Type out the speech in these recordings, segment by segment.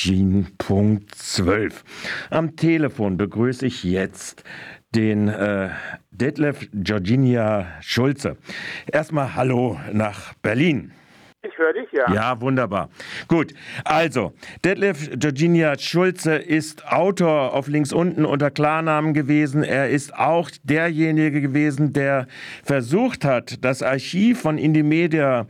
10.12. Am Telefon begrüße ich jetzt den äh, Detlef Georginia Schulze. Erstmal Hallo nach Berlin. Ich höre dich, ja. Ja, wunderbar. Gut, also, Detlef Georginia Schulze ist Autor auf links unten unter Klarnamen gewesen. Er ist auch derjenige gewesen, der versucht hat, das Archiv von Indymedia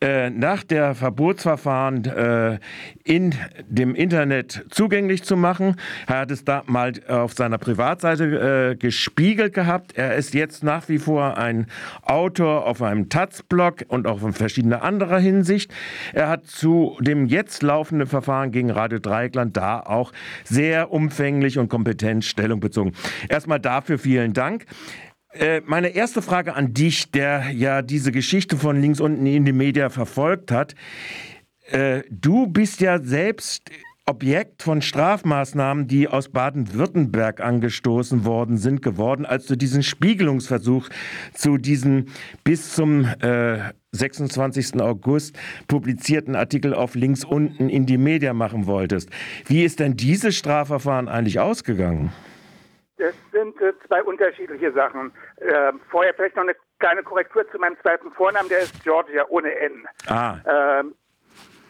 äh, nach der Verbotsverfahren äh, in dem Internet zugänglich zu machen. Er hat es da mal auf seiner Privatseite äh, gespiegelt gehabt. Er ist jetzt nach wie vor ein Autor auf einem Taz-Blog und auch in verschiedene andere Hinsicht. Er hat zu dem jetzt laufenden Verfahren gegen Radio Dreieckland da auch sehr umfänglich und kompetent Stellung bezogen. Erstmal dafür vielen Dank. Äh, meine erste Frage an dich, der ja diese Geschichte von links unten in die Media verfolgt hat. Äh, du bist ja selbst Objekt von Strafmaßnahmen, die aus Baden-Württemberg angestoßen worden sind, geworden, als du diesen Spiegelungsversuch zu diesem bis zum äh, 26. August publizierten Artikel auf links unten in die Media machen wolltest. Wie ist denn dieses Strafverfahren eigentlich ausgegangen? Das sind äh, zwei unterschiedliche Sachen. Äh, vorher vielleicht noch eine kleine Korrektur zu meinem zweiten Vornamen, der ist Georgia ohne N. Ah. Ähm,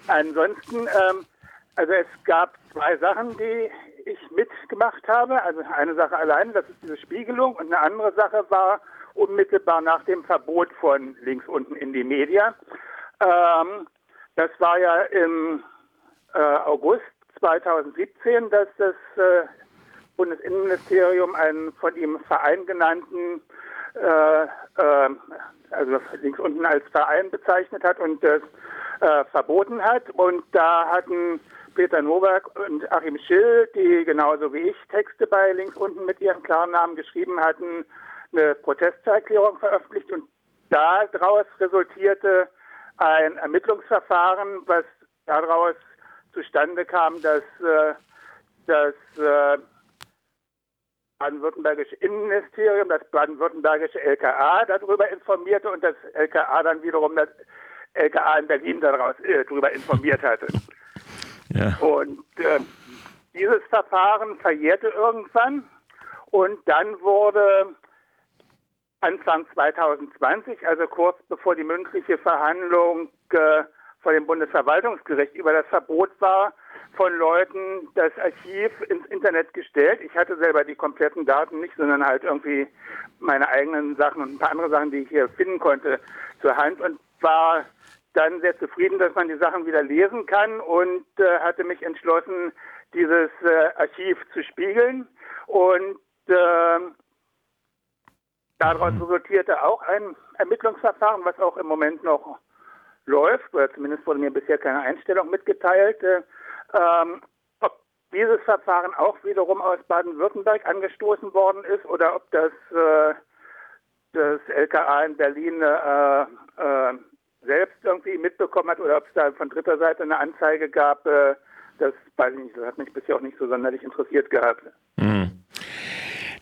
ansonsten ähm, also es gab zwei Sachen, die ich mitgemacht habe. Also eine Sache alleine, das ist diese Spiegelung und eine andere Sache war unmittelbar nach dem Verbot von links unten in die Media. Ähm, das war ja im äh, August 2017, dass das äh, Bundesinnenministerium einen von ihm Verein genannten, äh, äh also links unten als Verein bezeichnet hat und das äh, verboten hat. Und da hatten Peter Nowak und Achim Schill, die genauso wie ich Texte bei links unten mit ihren klaren Namen geschrieben hatten, eine Protestserklärung veröffentlicht und daraus resultierte ein Ermittlungsverfahren, was daraus zustande kam, dass äh, das äh, baden-württembergische Innenministerium, das baden-württembergische LKA darüber informierte und das LKA dann wiederum das LKA in Berlin äh, darüber informiert hatte. Ja. Und äh, dieses Verfahren verjährte irgendwann und dann wurde Anfang 2020, also kurz bevor die mündliche Verhandlung äh, vor dem Bundesverwaltungsgericht über das Verbot war, von Leuten das Archiv ins Internet gestellt. Ich hatte selber die kompletten Daten nicht, sondern halt irgendwie meine eigenen Sachen und ein paar andere Sachen, die ich hier finden konnte, zur Hand und war dann sehr zufrieden, dass man die Sachen wieder lesen kann und äh, hatte mich entschlossen, dieses äh, Archiv zu spiegeln. Und äh, daraus mhm. resultierte auch ein Ermittlungsverfahren, was auch im Moment noch läuft, oder zumindest wurde mir bisher keine Einstellung mitgeteilt. Äh, ähm, ob dieses Verfahren auch wiederum aus Baden-Württemberg angestoßen worden ist oder ob das äh, das LKA in Berlin äh, selbst irgendwie mitbekommen hat oder ob es da von dritter Seite eine Anzeige gab, äh, das weiß ich nicht. Das hat mich bisher auch nicht so sonderlich interessiert gehabt. Mhm.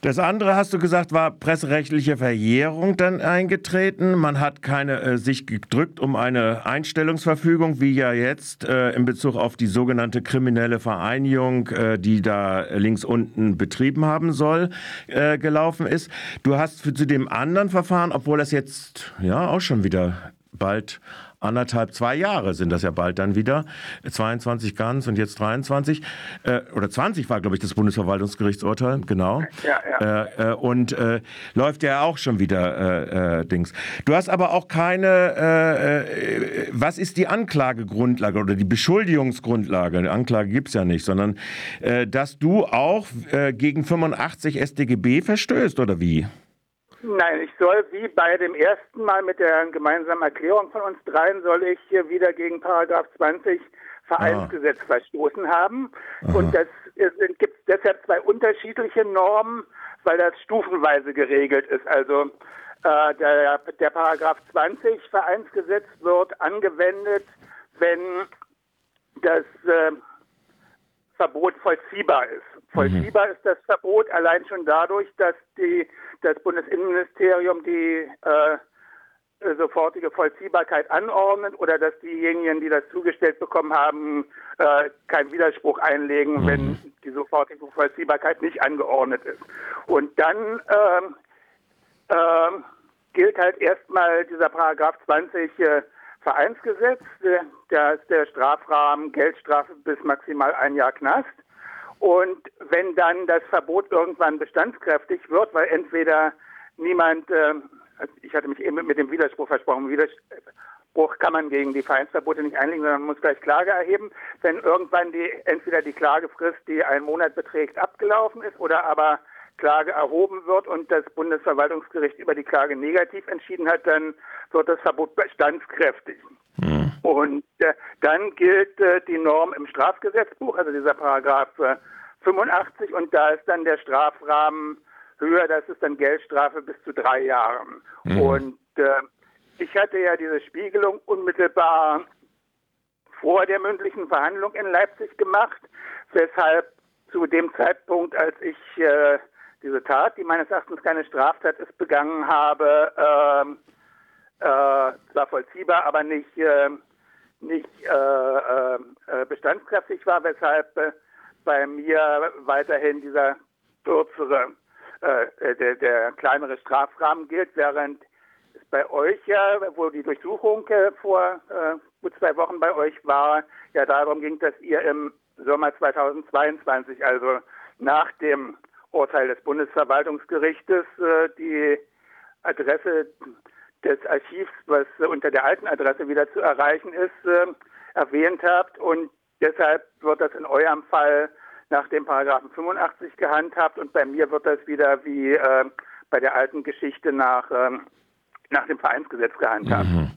Das andere, hast du gesagt, war presserechtliche Verjährung dann eingetreten. Man hat keine äh, sich gedrückt um eine Einstellungsverfügung, wie ja jetzt äh, in Bezug auf die sogenannte kriminelle Vereinigung, äh, die da links unten betrieben haben soll, äh, gelaufen ist. Du hast für, zu dem anderen Verfahren, obwohl das jetzt ja auch schon wieder bald anderthalb, zwei Jahre sind das ja bald dann wieder. 22 ganz und jetzt 23. Äh, oder 20 war, glaube ich, das Bundesverwaltungsgerichtsurteil, genau. Ja, ja. Äh, äh, und äh, läuft ja auch schon wieder äh, äh, Dings. Du hast aber auch keine, was ist die Anklagegrundlage oder die Beschuldigungsgrundlage? Eine Anklage gibt es ja nicht, sondern dass du auch gegen 85 StGB verstößt, oder wie? Nein, ich soll wie bei dem ersten Mal mit der gemeinsamen Erklärung von uns dreien, soll ich hier wieder gegen Paragraph 20 Vereinsgesetz ah. verstoßen haben. Aha. Und das gibt es deshalb zwei unterschiedliche Normen, weil das stufenweise geregelt ist. Also äh, der, der Paragraph 20 Vereinsgesetz wird angewendet, wenn das äh, Verbot vollziehbar ist. Vollziehbar mhm. ist das Verbot allein schon dadurch, dass die, das Bundesinnenministerium die äh, sofortige Vollziehbarkeit anordnet oder dass diejenigen, die das zugestellt bekommen haben, äh, keinen Widerspruch einlegen, mhm. wenn die sofortige Vollziehbarkeit nicht angeordnet ist. Und dann ähm, ähm, gilt halt erstmal dieser Paragraph 20 äh, Vereinsgesetz, der ist der Strafrahmen Geldstrafe bis maximal ein Jahr Knast. Und wenn dann das Verbot irgendwann bestandskräftig wird, weil entweder niemand, äh, ich hatte mich eben mit dem Widerspruch versprochen, Widerspruch kann man gegen die Vereinsverbote nicht einlegen, sondern man muss gleich Klage erheben. Wenn irgendwann die, entweder die Klagefrist, die einen Monat beträgt, abgelaufen ist oder aber Klage erhoben wird und das Bundesverwaltungsgericht über die Klage negativ entschieden hat, dann wird das Verbot bestandskräftig. Mhm. Und äh, dann gilt äh, die Norm im Strafgesetzbuch, also dieser Paragraph äh, 85, und da ist dann der Strafrahmen höher, das ist dann Geldstrafe bis zu drei Jahren. Mhm. Und äh, ich hatte ja diese Spiegelung unmittelbar vor der mündlichen Verhandlung in Leipzig gemacht, weshalb zu dem Zeitpunkt, als ich äh, diese Tat, die meines Erachtens keine Straftat ist, begangen habe, äh, äh, zwar vollziehbar, aber nicht, äh, nicht äh, äh, äh, bestandskräftig war, weshalb bei mir weiterhin dieser kürzere, der, der kleinere Strafrahmen gilt, während es bei euch ja, wo die Durchsuchung vor gut zwei Wochen bei euch war, ja darum ging, dass ihr im Sommer 2022, also nach dem Urteil des Bundesverwaltungsgerichtes, die Adresse des Archivs, was unter der alten Adresse wieder zu erreichen ist, äh, erwähnt habt. Und deshalb wird das in eurem Fall nach dem Paragraphen 85 gehandhabt und bei mir wird das wieder wie äh, bei der alten Geschichte nach, äh, nach dem Vereinsgesetz gehandhabt. Mhm.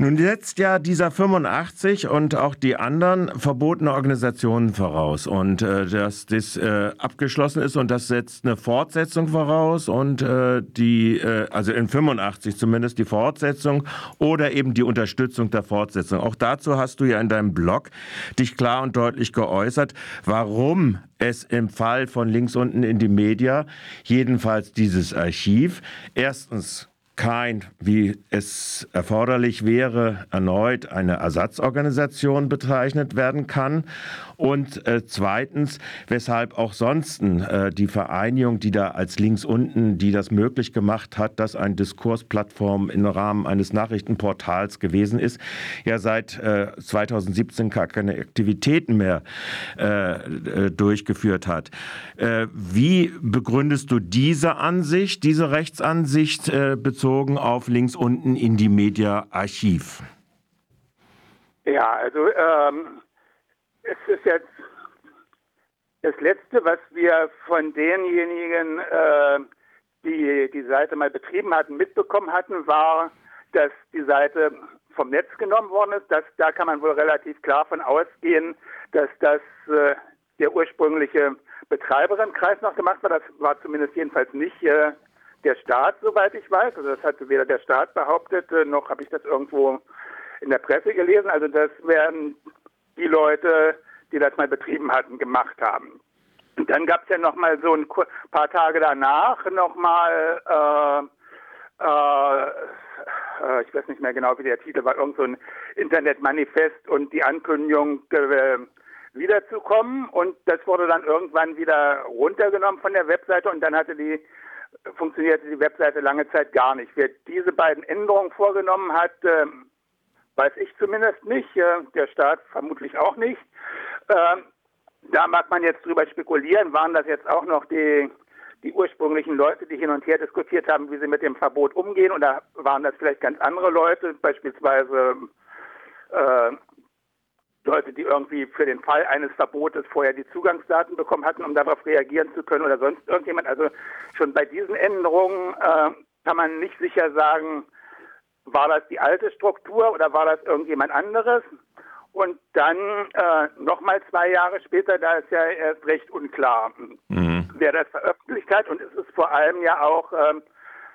Nun setzt ja dieser 85 und auch die anderen verbotene Organisationen voraus und äh, dass das äh, abgeschlossen ist und das setzt eine Fortsetzung voraus und äh, die, äh, also in 85 zumindest die Fortsetzung oder eben die Unterstützung der Fortsetzung. Auch dazu hast du ja in deinem Blog dich klar und deutlich geäußert, warum es im Fall von links unten in die Media, jedenfalls dieses Archiv, erstens kein, wie es erforderlich wäre, erneut eine Ersatzorganisation bezeichnet werden kann. Und äh, zweitens, weshalb auch sonst äh, die Vereinigung, die da als links unten, die das möglich gemacht hat, dass eine Diskursplattform im Rahmen eines Nachrichtenportals gewesen ist, ja seit äh, 2017 gar keine Aktivitäten mehr äh, äh, durchgeführt hat. Äh, wie begründest du diese Ansicht, diese Rechtsansicht bezogen bezogen auf links unten in die Media Archiv? Ja, also ähm, es ist jetzt das Letzte, was wir von denjenigen, äh, die die Seite mal betrieben hatten, mitbekommen hatten, war, dass die Seite vom Netz genommen worden ist. Das, da kann man wohl relativ klar von ausgehen, dass das äh, der ursprüngliche Betreiberinnenkreis noch gemacht war. Das war zumindest jedenfalls nicht äh, der Staat, soweit ich weiß. Also das hat weder der Staat behauptet, äh, noch habe ich das irgendwo in der Presse gelesen. Also das werden die Leute, die das mal betrieben hatten, gemacht haben. Und dann gab es ja noch mal so ein paar Tage danach noch mal, äh, äh, äh, ich weiß nicht mehr genau, wie der Titel war, irgend so ein Internetmanifest und die Ankündigung, äh, wiederzukommen. Und das wurde dann irgendwann wieder runtergenommen von der Webseite und dann hatte die funktionierte die Webseite lange Zeit gar nicht. Wer diese beiden Änderungen vorgenommen hat, äh, weiß ich zumindest nicht, äh, der Staat vermutlich auch nicht. Äh, da mag man jetzt drüber spekulieren, waren das jetzt auch noch die, die ursprünglichen Leute, die hin und her diskutiert haben, wie sie mit dem Verbot umgehen, oder waren das vielleicht ganz andere Leute, beispielsweise äh, Leute, die irgendwie für den Fall eines Verbotes vorher die Zugangsdaten bekommen hatten, um darauf reagieren zu können oder sonst irgendjemand. Also schon bei diesen Änderungen äh, kann man nicht sicher sagen, war das die alte Struktur oder war das irgendjemand anderes? Und dann äh, nochmal zwei Jahre später, da ist ja erst recht unklar, mhm. wer das veröffentlicht hat. Und es ist vor allem ja auch ähm,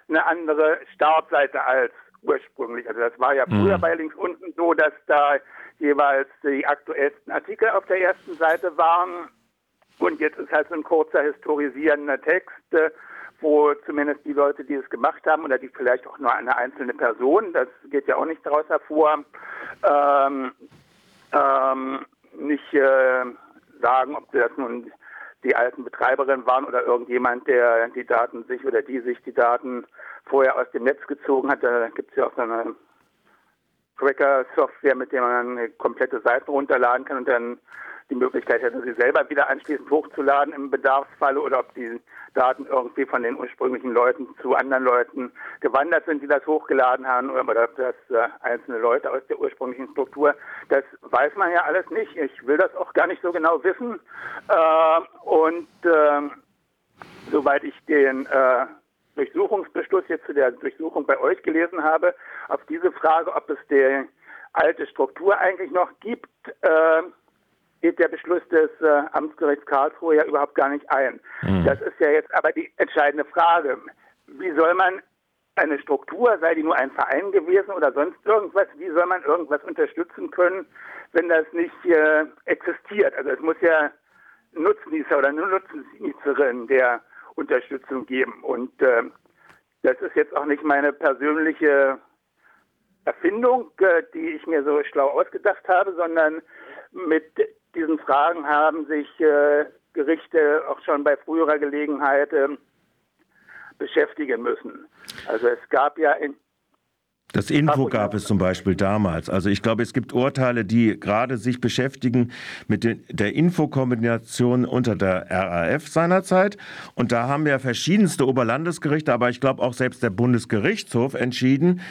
eine andere Startseite als ursprünglich. Also das war ja früher mhm. bei links unten so, dass da jeweils die aktuellsten Artikel auf der ersten Seite waren. Und jetzt ist halt so ein kurzer historisierender Text, äh, wo zumindest die Leute, die es gemacht haben, oder die vielleicht auch nur eine einzelne Person, das geht ja auch nicht daraus hervor, ähm, ähm, nicht äh, sagen, ob das nun die alten Betreiberinnen waren oder irgendjemand, der die Daten sich oder die sich die Daten vorher aus dem Netz gezogen hat. Da gibt es ja auch so eine Cracker-Software, mit der man komplette Seiten runterladen kann und dann die Möglichkeit hätte, sie selber wieder anschließend hochzuladen im Bedarfsfalle oder ob die Daten irgendwie von den ursprünglichen Leuten zu anderen Leuten gewandert sind, die das hochgeladen haben oder ob das äh, einzelne Leute aus der ursprünglichen Struktur. Das weiß man ja alles nicht. Ich will das auch gar nicht so genau wissen. Äh, und äh, soweit ich den äh, Durchsuchungsbeschluss jetzt zu der Durchsuchung bei euch gelesen habe, auf diese Frage, ob es die alte Struktur eigentlich noch gibt, äh, geht der Beschluss des äh, Amtsgerichts Karlsruhe ja überhaupt gar nicht ein. Mhm. Das ist ja jetzt aber die entscheidende Frage. Wie soll man eine Struktur, sei die nur ein Verein gewesen oder sonst irgendwas, wie soll man irgendwas unterstützen können, wenn das nicht äh, existiert? Also es muss ja Nutznießer oder Nutznießerin der Unterstützung geben. Und äh, das ist jetzt auch nicht meine persönliche Erfindung, äh, die ich mir so schlau ausgedacht habe, sondern mit diesen Fragen haben sich äh, Gerichte auch schon bei früherer Gelegenheit äh, beschäftigen müssen. Also es gab ja in das Info gab es zum Beispiel damals. Also ich glaube, es gibt Urteile, die gerade sich beschäftigen mit der Infokombination unter der RAF seinerzeit. Und da haben ja verschiedenste Oberlandesgerichte, aber ich glaube auch selbst der Bundesgerichtshof entschieden,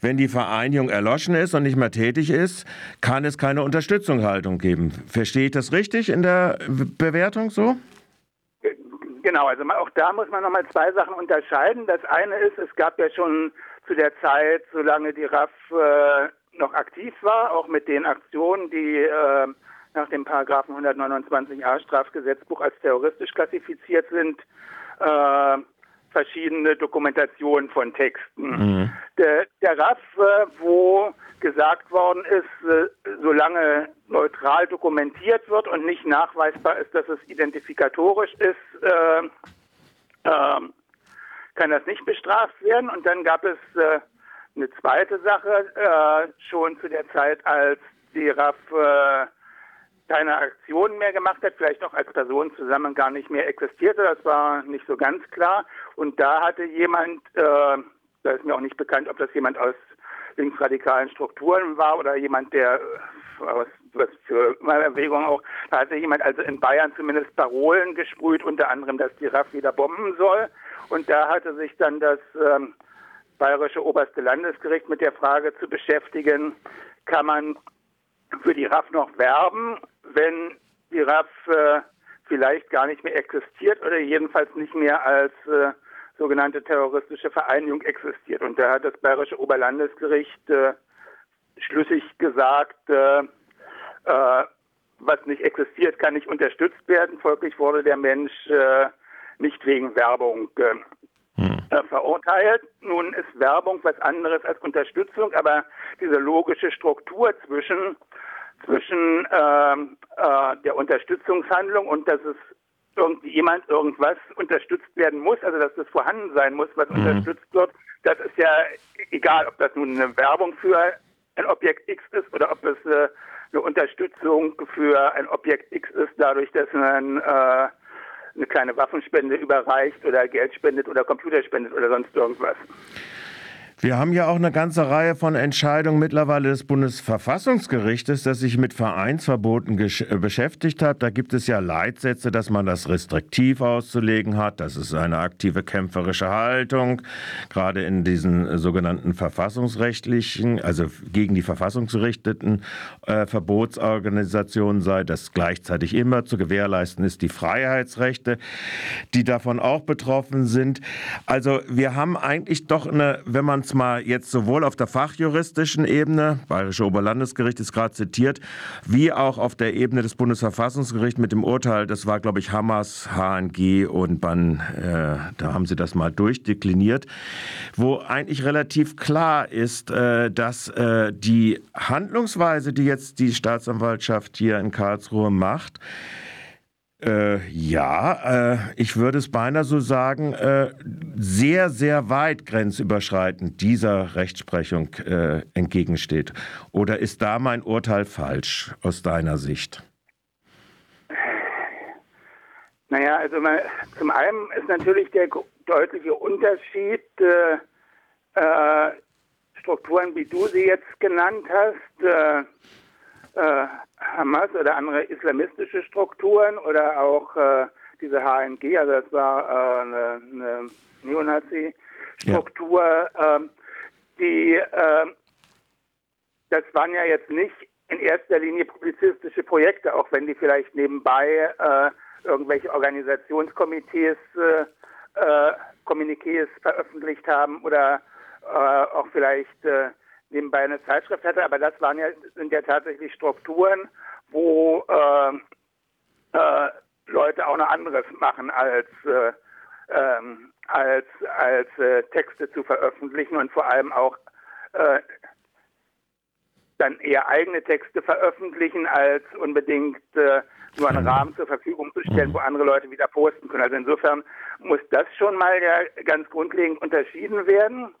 wenn die Vereinigung erloschen ist und nicht mehr tätig ist, kann es keine Unterstützungshaltung geben. Verstehe ich das richtig in der Bewertung so? Genau, also auch da muss man nochmal zwei Sachen unterscheiden. Das eine ist, es gab ja schon zu der Zeit, solange die RAF äh, noch aktiv war, auch mit den Aktionen, die äh, nach dem Paragraphen 129a Strafgesetzbuch als terroristisch klassifiziert sind, äh, verschiedene Dokumentationen von Texten. Mhm. Der, der RAF, äh, wo gesagt worden ist, äh, solange neutral dokumentiert wird und nicht nachweisbar ist, dass es identifikatorisch ist, äh, ähm, kann das nicht bestraft werden. Und dann gab es äh, eine zweite Sache, äh, schon zu der Zeit, als die RAF äh, keine Aktionen mehr gemacht hat, vielleicht auch als Person zusammen gar nicht mehr existierte, das war nicht so ganz klar. Und da hatte jemand, äh, da ist mir auch nicht bekannt, ob das jemand aus linksradikalen Strukturen war oder jemand, der äh, aus was für meine Erwägung auch, da hatte jemand also in Bayern zumindest Parolen gesprüht, unter anderem, dass die RAF wieder bomben soll. Und da hatte sich dann das ähm, Bayerische Oberste Landesgericht mit der Frage zu beschäftigen, kann man für die RAF noch werben, wenn die RAF äh, vielleicht gar nicht mehr existiert oder jedenfalls nicht mehr als äh, sogenannte terroristische Vereinigung existiert. Und da hat das Bayerische Oberlandesgericht äh, schlüssig gesagt, äh, äh, was nicht existiert, kann nicht unterstützt werden. Folglich wurde der Mensch äh, nicht wegen Werbung äh, hm. Äh, verurteilt. Nun ist Werbung was anderes als Unterstützung, aber diese logische Struktur zwischen zwischen ähm, äh, der Unterstützungshandlung und dass es irgendwie jemand irgendwas unterstützt werden muss, also dass das vorhanden sein muss, was mhm. unterstützt wird, das ist ja egal, ob das nun eine Werbung für ein Objekt X ist oder ob es äh, eine Unterstützung für ein Objekt X ist, dadurch, dass man äh, eine kleine Waffenspende überreicht oder Geld spendet oder Computer spendet oder sonst irgendwas. Wir haben ja auch eine ganze Reihe von Entscheidungen mittlerweile des Bundesverfassungsgerichtes, das sich mit Vereinsverboten äh, beschäftigt hat. Da gibt es ja Leitsätze, dass man das restriktiv auszulegen hat. Das ist eine aktive kämpferische Haltung, gerade in diesen sogenannten verfassungsrechtlichen, also gegen die verfassungsgerichteten äh, Verbotsorganisationen sei, das gleichzeitig immer zu gewährleisten ist, die Freiheitsrechte, die davon auch betroffen sind. Also wir haben eigentlich doch eine, wenn man es mal jetzt sowohl auf der fachjuristischen Ebene, Bayerische Oberlandesgericht ist gerade zitiert, wie auch auf der Ebene des Bundesverfassungsgerichts mit dem Urteil, das war, glaube ich, Hamas, HNG und BAN, äh, da haben sie das mal durchdekliniert, wo eigentlich relativ klar ist, äh, dass äh, die Handlungsweise, die jetzt die Staatsanwaltschaft hier in Karlsruhe macht, Äh, ja, äh, ich würde es beinahe so sagen, äh, sehr, sehr weit grenzüberschreitend dieser Rechtsprechung äh, entgegensteht. Oder ist da mein Urteil falsch aus deiner Sicht? Naja, also mal, zum einen ist natürlich der deutliche Unterschied, äh, äh, Strukturen, wie du sie jetzt genannt hast, äh, Hamas oder andere islamistische Strukturen oder auch äh, diese HNG, also das war äh, eine, eine Neonazi-Struktur, ja. Ähm, die, ähm, das waren ja jetzt nicht in erster Linie publizistische Projekte, auch wenn die vielleicht nebenbei äh, irgendwelche Organisationskomitees äh, äh, Kommuniqués veröffentlicht haben oder äh, auch vielleicht nebenbei eine Zeitschrift hatte, aber das waren ja, sind ja tatsächlich Strukturen, wo äh, äh, Leute auch noch anderes machen als äh, ähm, als als äh, Texte zu veröffentlichen und vor allem auch äh, dann eher eigene Texte veröffentlichen, als unbedingt äh, nur einen Rahmen zur Verfügung zu stellen, wo andere Leute wieder posten können. Also insofern muss das schon mal ja ganz grundlegend unterschieden werden.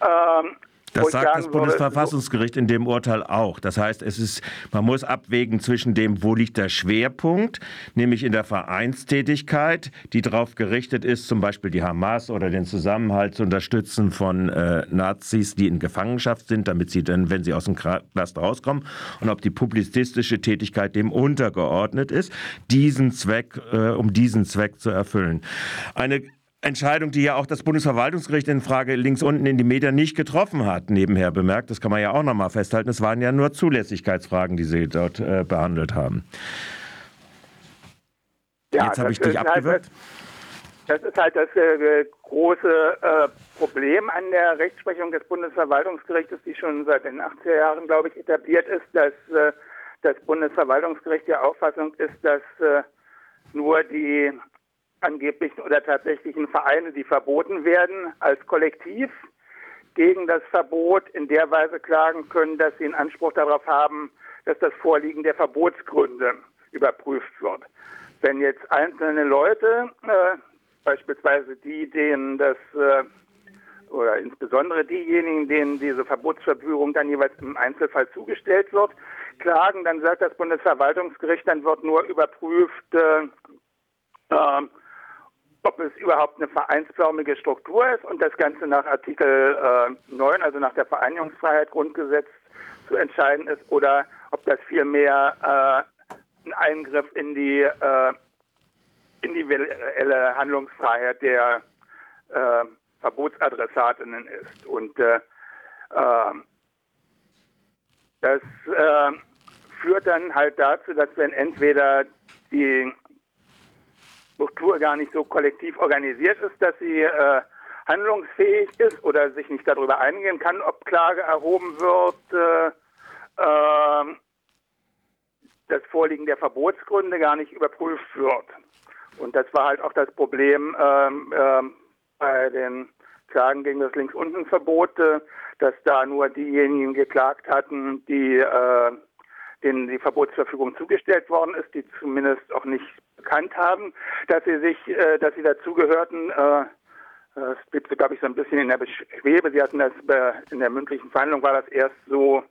Ähm, das sagt das Bundesverfassungsgericht in dem Urteil auch. Das heißt, es ist, man muss abwägen zwischen dem, wo liegt der Schwerpunkt, nämlich in der Vereinstätigkeit, die darauf gerichtet ist, zum Beispiel die Hamas oder den Zusammenhalt zu unterstützen von äh, Nazis, die in Gefangenschaft sind, damit sie dann, wenn sie aus dem Knast rauskommen, und ob die publizistische Tätigkeit dem untergeordnet ist, diesen Zweck, äh, um diesen Zweck zu erfüllen. Eine Entscheidung, die ja auch das Bundesverwaltungsgericht in Frage links unten in die Medien nicht getroffen hat, nebenher bemerkt. Das kann man ja auch noch mal festhalten. Es waren ja nur Zulässigkeitsfragen, die Sie dort äh, behandelt haben. Ja, Jetzt habe ich dich abgewürgt. Halt, das ist halt das äh, große äh, Problem an der Rechtsprechung des Bundesverwaltungsgerichtes, die schon seit den 80er Jahren, glaube ich, etabliert ist, dass äh, das Bundesverwaltungsgericht der Auffassung ist, dass äh, nur die angeblichen oder tatsächlichen Vereine, die verboten werden, als Kollektiv gegen das Verbot in der Weise klagen können, dass sie einen Anspruch darauf haben, dass das Vorliegen der Verbotsgründe überprüft wird. Wenn jetzt einzelne Leute, äh, beispielsweise die, denen das äh, oder insbesondere diejenigen, denen diese Verbotsverfügung dann jeweils im Einzelfall zugestellt wird, klagen, dann sagt das Bundesverwaltungsgericht, dann wird nur überprüft, äh, äh ob es überhaupt eine vereinsförmige Struktur ist und das Ganze nach Artikel äh, 9, also nach der Vereinigungsfreiheit Grundgesetz zu entscheiden ist oder ob das vielmehr äh, ein Eingriff in die äh, individuelle Handlungsfreiheit der äh, Verbotsadressatinnen ist. Und äh, äh, das äh, führt dann halt dazu, dass wenn entweder die Struktur gar nicht so kollektiv organisiert ist, dass sie äh, handlungsfähig ist oder sich nicht darüber einigen kann, ob Klage erhoben wird, äh, äh, das Vorliegen der Verbotsgründe gar nicht überprüft wird. Und das war halt auch das Problem ähm, ähm, bei den Klagen gegen das Links-Unten-Verbot, äh, dass da nur diejenigen geklagt hatten, die äh, denen die Verbotsverfügung zugestellt worden ist, die zumindest auch nicht bekannt haben, dass sie sich, äh, dass sie dazugehörten. Äh, es blieb, glaube ich, so ein bisschen in der Schwebe. Sie hatten das in der mündlichen Verhandlung war das erst so,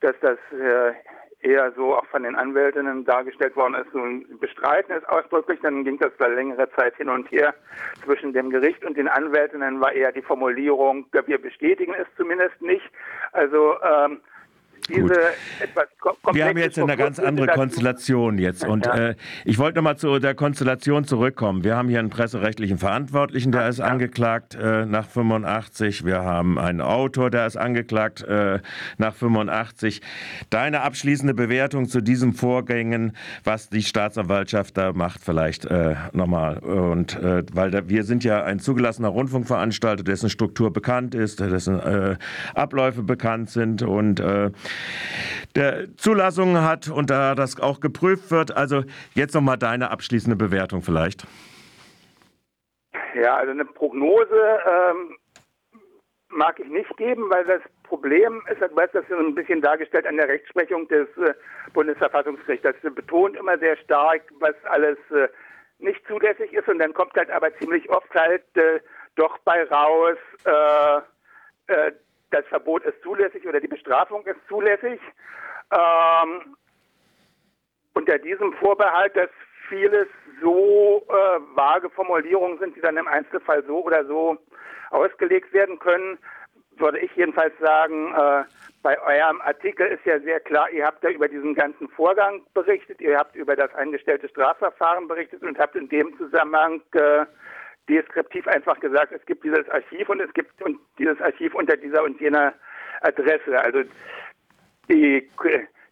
dass das äh, eher so auch von den Anwältinnen dargestellt worden ist, so ein Bestreiten ist ausdrücklich. Dann ging das da längere Zeit hin und her zwischen dem Gericht und den Anwältinnen war eher die Formulierung, wir bestätigen es zumindest nicht. Also ähm, diese etwas Wir haben jetzt eine ganz andere Konstellation jetzt. Und ja. äh, ich wollte nochmal zu der Konstellation zurückkommen. Wir haben hier einen presserechtlichen Verantwortlichen, der ist ja. angeklagt äh, nach 85. Wir haben einen Autor, der ist angeklagt äh, nach 85. Deine abschließende Bewertung zu diesen Vorgängen, was die Staatsanwaltschaft da macht, vielleicht äh, nochmal. Und äh, weil da, wir sind ja ein zugelassener Rundfunkveranstalter, dessen Struktur bekannt ist, dessen äh, Abläufe bekannt sind und der Zulassungen hat und da das auch geprüft wird. Also jetzt nochmal deine abschließende Bewertung vielleicht. Ja, also eine Prognose ähm, mag ich nicht geben, weil das Problem ist, du hast das so ein bisschen dargestellt an der Rechtsprechung des äh, Bundesverfassungsgerichts. Das betont immer sehr stark, was alles äh, nicht zulässig ist und dann kommt halt aber ziemlich oft halt äh, doch bei raus, äh, äh, das Verbot ist zulässig oder die Bestrafung ist zulässig. Ähm, unter diesem Vorbehalt, dass vieles so äh, vage Formulierungen sind, die dann im Einzelfall so oder so ausgelegt werden können, würde ich jedenfalls sagen, äh, bei eurem Artikel ist ja sehr klar, ihr habt ja über diesen ganzen Vorgang berichtet, ihr habt über das eingestellte Strafverfahren berichtet und habt in dem Zusammenhang äh, deskriptiv einfach gesagt, es gibt dieses Archiv und es gibt dieses Archiv unter dieser und jener Adresse. Also die,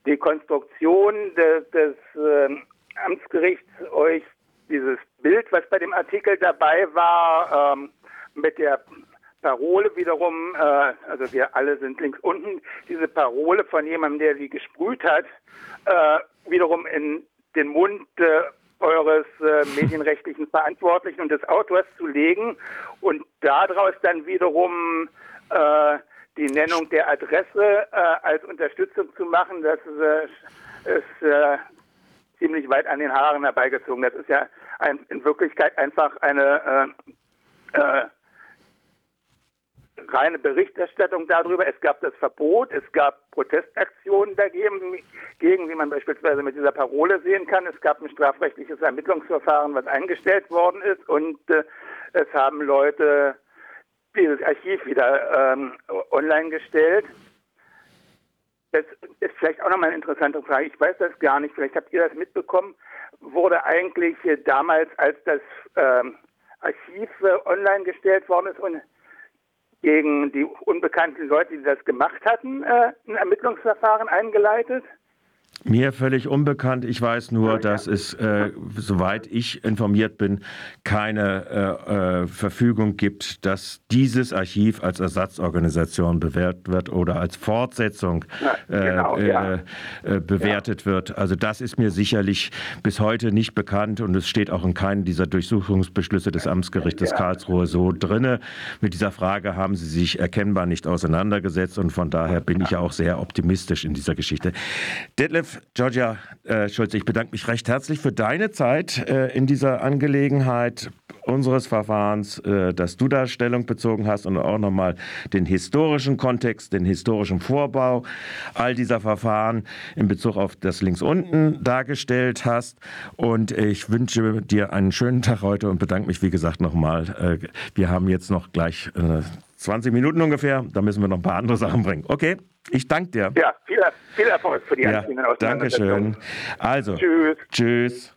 die Konstruktion des, des äh, Amtsgerichts euch dieses Bild, was bei dem Artikel dabei war, ähm, mit der Parole wiederum, äh, also wir alle sind links unten, diese Parole von jemandem, der sie gesprüht hat, äh, wiederum in den Mund äh, eures äh, medienrechtlichen Verantwortlichen und des Autors zu legen und daraus dann wiederum äh, die Nennung der Adresse äh, als Unterstützung zu machen, das äh, ist äh, ziemlich weit an den Haaren herbeigezogen. Das ist ja ein, in Wirklichkeit einfach eine reine Berichterstattung darüber. Es gab das Verbot, es gab Protestaktionen dagegen, gegen, wie man beispielsweise mit dieser Parole sehen kann. Es gab ein strafrechtliches Ermittlungsverfahren, was eingestellt worden ist und äh, es haben Leute dieses Archiv wieder ähm, online gestellt. Das ist vielleicht auch nochmal eine interessante Frage. Ich weiß das gar nicht. Vielleicht habt ihr das mitbekommen. Wurde eigentlich damals, als das ähm, Archiv äh, online gestellt worden ist und gegen die unbekannten Leute, die das gemacht hatten, äh, ein Ermittlungsverfahren eingeleitet? Mir völlig unbekannt. Ich weiß nur, dass es, äh, soweit ich informiert bin, keine äh, äh, Verfügung gibt, dass dieses Archiv als Ersatzorganisation bewertet wird oder als Fortsetzung äh, genau, ja. Äh, bewertet ja. wird. Also das ist mir sicherlich bis heute nicht bekannt und es steht auch in keinem dieser Durchsuchungsbeschlüsse des Amtsgerichtes ja. Karlsruhe so drinne. Mit dieser Frage haben Sie sich erkennbar nicht auseinandergesetzt und von daher bin ich auch sehr optimistisch in dieser Geschichte. Detlef Georgia äh, Schulze, ich bedanke mich recht herzlich für deine Zeit äh, in dieser Angelegenheit unseres Verfahrens, äh, dass du da Stellung bezogen hast und auch nochmal den historischen Kontext, den historischen Vorbau all dieser Verfahren in Bezug auf das links unten dargestellt hast. Und ich wünsche dir einen schönen Tag heute und bedanke mich, wie gesagt, nochmal. Äh, wir haben jetzt noch gleich 20 äh, Minuten ungefähr, da müssen wir noch ein paar andere Sachen bringen. Okay? Ich danke dir. Ja, viel, viel Erfolg für die ja, Dankeschön. Also, tschüss. Tschüss.